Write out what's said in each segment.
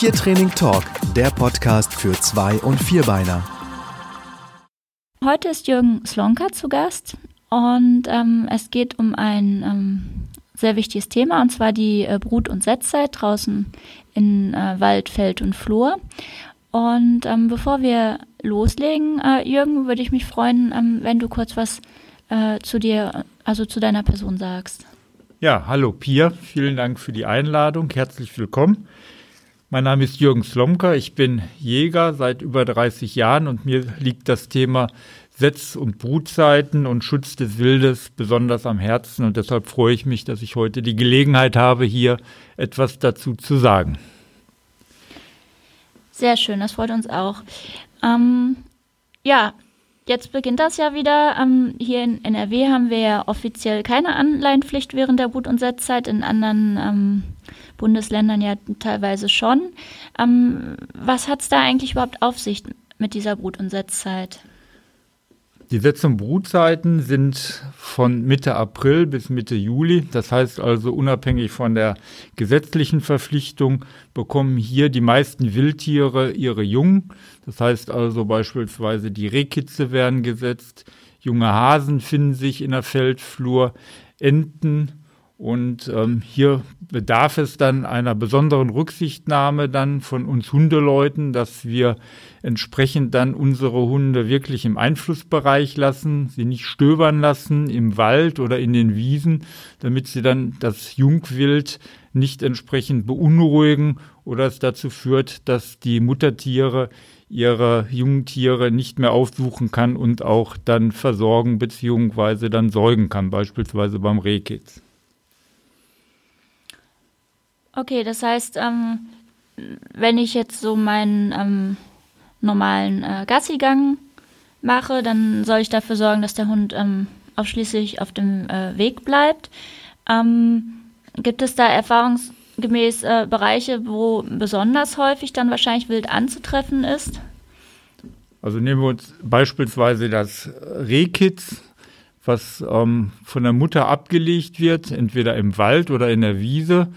Tiertraining Talk, der Podcast für Zwei- und Vierbeiner. Heute ist Jürgen Slonka zu Gast und ähm, es geht um ein ähm, sehr wichtiges Thema und zwar die äh, Brut- und Setzzeit draußen in äh, Wald, Feld und Flur. Und ähm, bevor wir loslegen, äh, Jürgen, würde ich mich freuen, ähm, wenn du kurz was äh, zu dir, also zu deiner Person sagst. Ja, hallo Pia, vielen Dank für die Einladung, herzlich willkommen. Mein Name ist Jürgen Slomka, ich bin Jäger seit über 30 Jahren und mir liegt das Thema Setz- und Brutzeiten und Schutz des Wildes besonders am Herzen und deshalb freue ich mich, dass ich heute die Gelegenheit habe, hier etwas dazu zu sagen. Sehr schön, das freut uns auch. Ähm, ja, jetzt beginnt das ja wieder. Ähm, hier in NRW haben wir ja offiziell keine Anleihenpflicht während der Brut- und Setzzeit, in anderen ähm, Bundesländern ja teilweise schon. Ähm, was hat es da eigentlich überhaupt auf sich mit dieser Brut- und Setzzeit? Die Setz- und Brutzeiten sind von Mitte April bis Mitte Juli. Das heißt also, unabhängig von der gesetzlichen Verpflichtung bekommen hier die meisten Wildtiere ihre Jungen. Das heißt also beispielsweise die Rehkitze werden gesetzt, junge Hasen finden sich in der Feldflur, Enten, und ähm, hier bedarf es dann einer besonderen Rücksichtnahme dann von uns Hundeleuten, dass wir entsprechend dann unsere Hunde wirklich im Einflussbereich lassen, sie nicht stöbern lassen im Wald oder in den Wiesen, damit sie dann das Jungwild nicht entsprechend beunruhigen oder es dazu führt, dass die Muttertiere ihre Jungtiere nicht mehr aufsuchen kann und auch dann versorgen beziehungsweise dann säugen kann, beispielsweise beim Rehkitz. Okay, das heißt, ähm, wenn ich jetzt so meinen ähm, normalen äh, Gassigang mache, dann soll ich dafür sorgen, dass der Hund ähm, ausschließlich auf dem äh, Weg bleibt. Ähm, gibt es da erfahrungsgemäß äh, Bereiche, wo besonders häufig dann wahrscheinlich wild anzutreffen ist? Also nehmen wir uns beispielsweise das Rehkitz, was ähm, von der Mutter abgelegt wird, entweder im Wald oder in der Wiese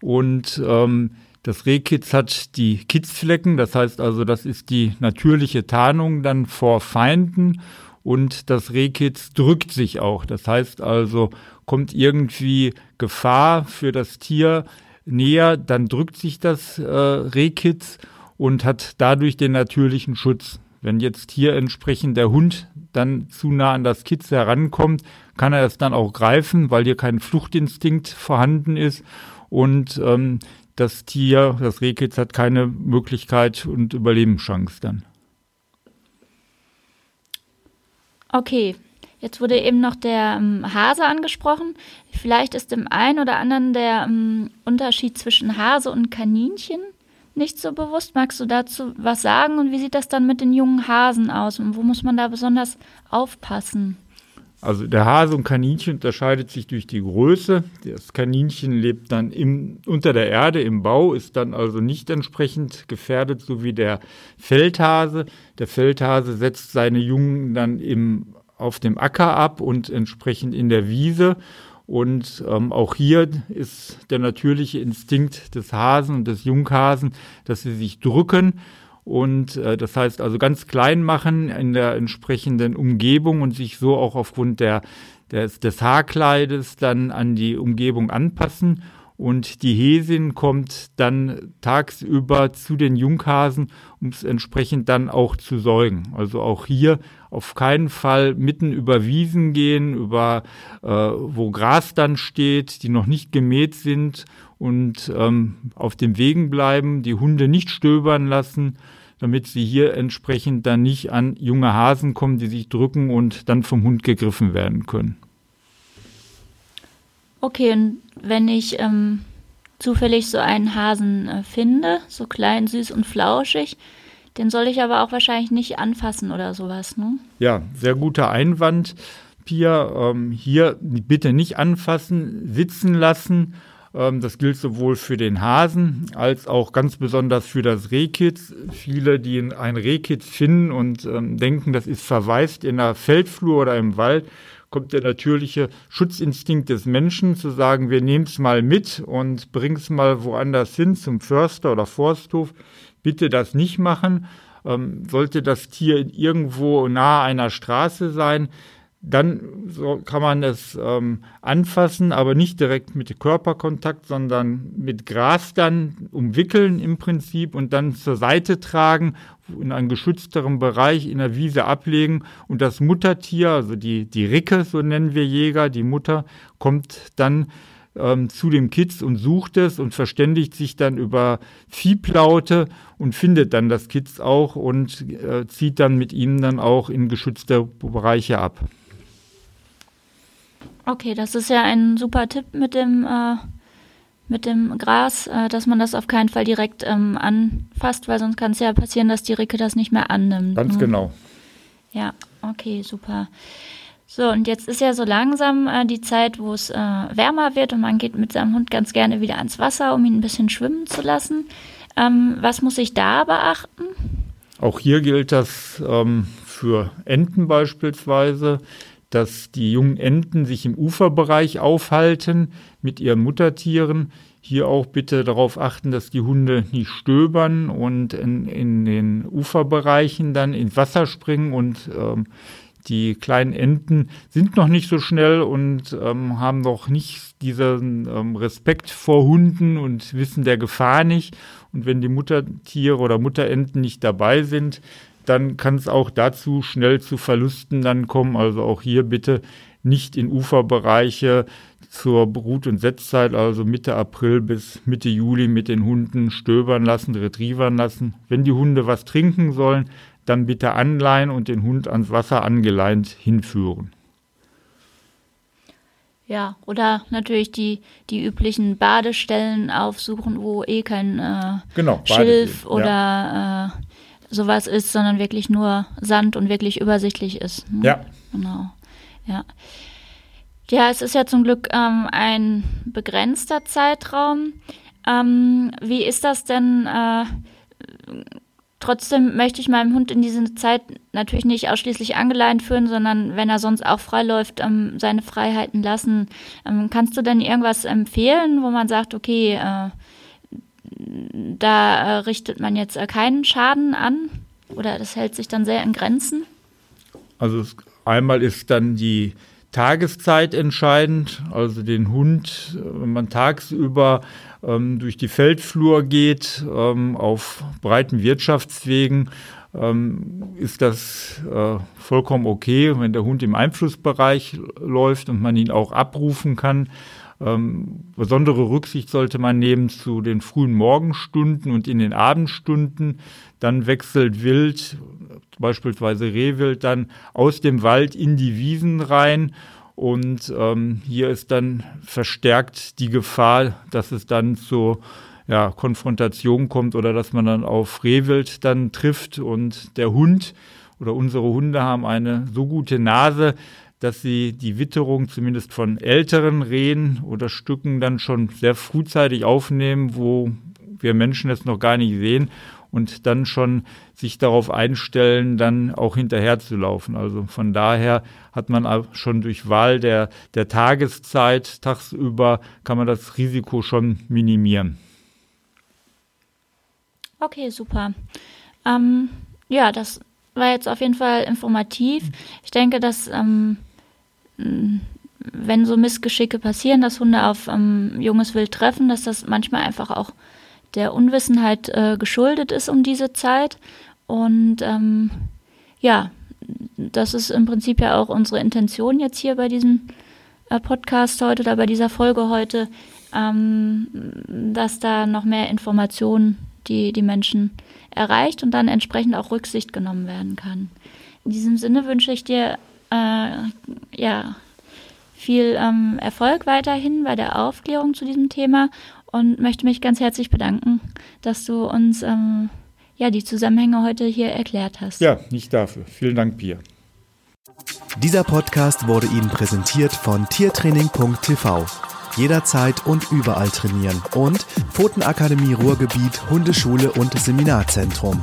und ähm, das Rehkitz hat die Kitzflecken, das heißt also, das ist die natürliche Tarnung dann vor Feinden und das Rehkitz drückt sich auch. Das heißt also, kommt irgendwie Gefahr für das Tier näher, dann drückt sich das äh, Rehkitz und hat dadurch den natürlichen Schutz. Wenn jetzt hier entsprechend der Hund dann zu nah an das Kitz herankommt, kann er es dann auch greifen, weil hier kein Fluchtinstinkt vorhanden ist und ähm, das Tier, das Rehkitz, hat keine Möglichkeit und Überlebenschance dann. Okay, jetzt wurde eben noch der ähm, Hase angesprochen. Vielleicht ist dem einen oder anderen der ähm, Unterschied zwischen Hase und Kaninchen nicht so bewusst. Magst du dazu was sagen und wie sieht das dann mit den jungen Hasen aus und wo muss man da besonders aufpassen? Also der Hase und Kaninchen unterscheidet sich durch die Größe. Das Kaninchen lebt dann im, unter der Erde im Bau, ist dann also nicht entsprechend gefährdet, so wie der Feldhase. Der Feldhase setzt seine Jungen dann im, auf dem Acker ab und entsprechend in der Wiese. Und ähm, auch hier ist der natürliche Instinkt des Hasen und des Junghasen, dass sie sich drücken und äh, das heißt also ganz klein machen in der entsprechenden Umgebung und sich so auch aufgrund der, des, des Haarkleides dann an die Umgebung anpassen. Und die Häsin kommt dann tagsüber zu den Junghasen, um es entsprechend dann auch zu säugen. Also auch hier auf keinen Fall mitten über Wiesen gehen, über äh, wo Gras dann steht, die noch nicht gemäht sind und ähm, auf den Wegen bleiben, die Hunde nicht stöbern lassen, damit sie hier entsprechend dann nicht an junge Hasen kommen, die sich drücken und dann vom Hund gegriffen werden können. Okay, und wenn ich ähm, zufällig so einen Hasen äh, finde, so klein, süß und flauschig, den soll ich aber auch wahrscheinlich nicht anfassen oder sowas, ne? Ja, sehr guter Einwand, Pia. Ähm, hier bitte nicht anfassen, sitzen lassen. Ähm, das gilt sowohl für den Hasen als auch ganz besonders für das Rehkitz. Viele, die ein Rehkitz finden und ähm, denken, das ist verwaist in der Feldflur oder im Wald, kommt der natürliche Schutzinstinkt des Menschen zu sagen, wir nehmen es mal mit und bringen es mal woanders hin, zum Förster oder Forsthof. Bitte das nicht machen. Ähm, sollte das Tier irgendwo nahe einer Straße sein, dann so kann man es ähm, anfassen, aber nicht direkt mit Körperkontakt, sondern mit Gras dann umwickeln im Prinzip und dann zur Seite tragen, in einen geschützteren Bereich in der Wiese ablegen und das Muttertier, also die, die Ricke, so nennen wir Jäger, die Mutter, kommt dann ähm, zu dem Kitz und sucht es und verständigt sich dann über Viehplaute und findet dann das Kitz auch und äh, zieht dann mit ihnen dann auch in geschützte Bereiche ab. Okay, das ist ja ein super Tipp mit dem, äh, mit dem Gras, äh, dass man das auf keinen Fall direkt ähm, anfasst, weil sonst kann es ja passieren, dass die Ricke das nicht mehr annimmt. Ganz ne? genau. Ja, okay, super. So, und jetzt ist ja so langsam äh, die Zeit, wo es äh, wärmer wird und man geht mit seinem Hund ganz gerne wieder ans Wasser, um ihn ein bisschen schwimmen zu lassen. Ähm, was muss ich da beachten? Auch hier gilt das ähm, für Enten beispielsweise dass die jungen Enten sich im Uferbereich aufhalten mit ihren Muttertieren. Hier auch bitte darauf achten, dass die Hunde nicht stöbern und in, in den Uferbereichen dann ins Wasser springen und ähm, die kleinen Enten sind noch nicht so schnell und ähm, haben noch nicht diesen ähm, Respekt vor Hunden und wissen der Gefahr nicht. Und wenn die Muttertiere oder Mutterenten nicht dabei sind, dann kann es auch dazu schnell zu Verlusten dann kommen. Also auch hier bitte nicht in Uferbereiche zur Brut- und Setzzeit, also Mitte April bis Mitte Juli mit den Hunden stöbern lassen, retrievern lassen. Wenn die Hunde was trinken sollen, dann bitte anleihen und den Hund ans Wasser angeleint hinführen. Ja, oder natürlich die, die üblichen Badestellen aufsuchen, wo eh kein äh, genau, Schilf oder ja. äh, sowas ist, sondern wirklich nur Sand und wirklich übersichtlich ist. Ne? Ja. Genau. Ja. Ja, es ist ja zum Glück ähm, ein begrenzter Zeitraum. Ähm, wie ist das denn? Äh, trotzdem möchte ich meinem Hund in diese Zeit natürlich nicht ausschließlich angeleint führen, sondern wenn er sonst auch frei läuft, ähm, seine Freiheiten lassen. Ähm, kannst du denn irgendwas empfehlen, wo man sagt, okay, äh, da äh, richtet man jetzt äh, keinen Schaden an oder das hält sich dann sehr in Grenzen? Also es, einmal ist dann die Tageszeit entscheidend, also den Hund, äh, wenn man tagsüber ähm, durch die Feldflur geht, ähm, auf breiten Wirtschaftswegen, ähm, ist das äh, vollkommen okay, wenn der Hund im Einflussbereich läuft und man ihn auch abrufen kann. Ähm, besondere Rücksicht sollte man nehmen zu den frühen Morgenstunden und in den Abendstunden. Dann wechselt Wild, beispielsweise Rehwild, dann aus dem Wald in die Wiesen rein. Und ähm, hier ist dann verstärkt die Gefahr, dass es dann zu ja, Konfrontation kommt oder dass man dann auf Rehwild dann trifft und der Hund oder unsere Hunde haben eine so gute Nase, dass sie die Witterung zumindest von älteren Rehen oder Stücken dann schon sehr frühzeitig aufnehmen, wo wir Menschen es noch gar nicht sehen und dann schon sich darauf einstellen, dann auch hinterher zu laufen. Also von daher hat man schon durch Wahl der, der Tageszeit tagsüber kann man das Risiko schon minimieren. Okay, super. Ähm, ja, das war jetzt auf jeden Fall informativ. Ich denke, dass ähm, wenn so Missgeschicke passieren, dass Hunde auf ähm, junges Wild treffen, dass das manchmal einfach auch der Unwissenheit äh, geschuldet ist um diese Zeit. Und ähm, ja, das ist im Prinzip ja auch unsere Intention jetzt hier bei diesem äh, Podcast heute oder bei dieser Folge heute, ähm, dass da noch mehr Informationen die die Menschen erreicht und dann entsprechend auch Rücksicht genommen werden kann. In diesem Sinne wünsche ich dir äh, ja, viel ähm, Erfolg weiterhin bei der Aufklärung zu diesem Thema und möchte mich ganz herzlich bedanken, dass du uns ähm, ja, die Zusammenhänge heute hier erklärt hast. Ja, nicht dafür. Vielen Dank, Pia. Dieser Podcast wurde Ihnen präsentiert von tiertraining.tv. Jederzeit und überall trainieren und Pfotenakademie Ruhrgebiet Hundeschule und Seminarzentrum.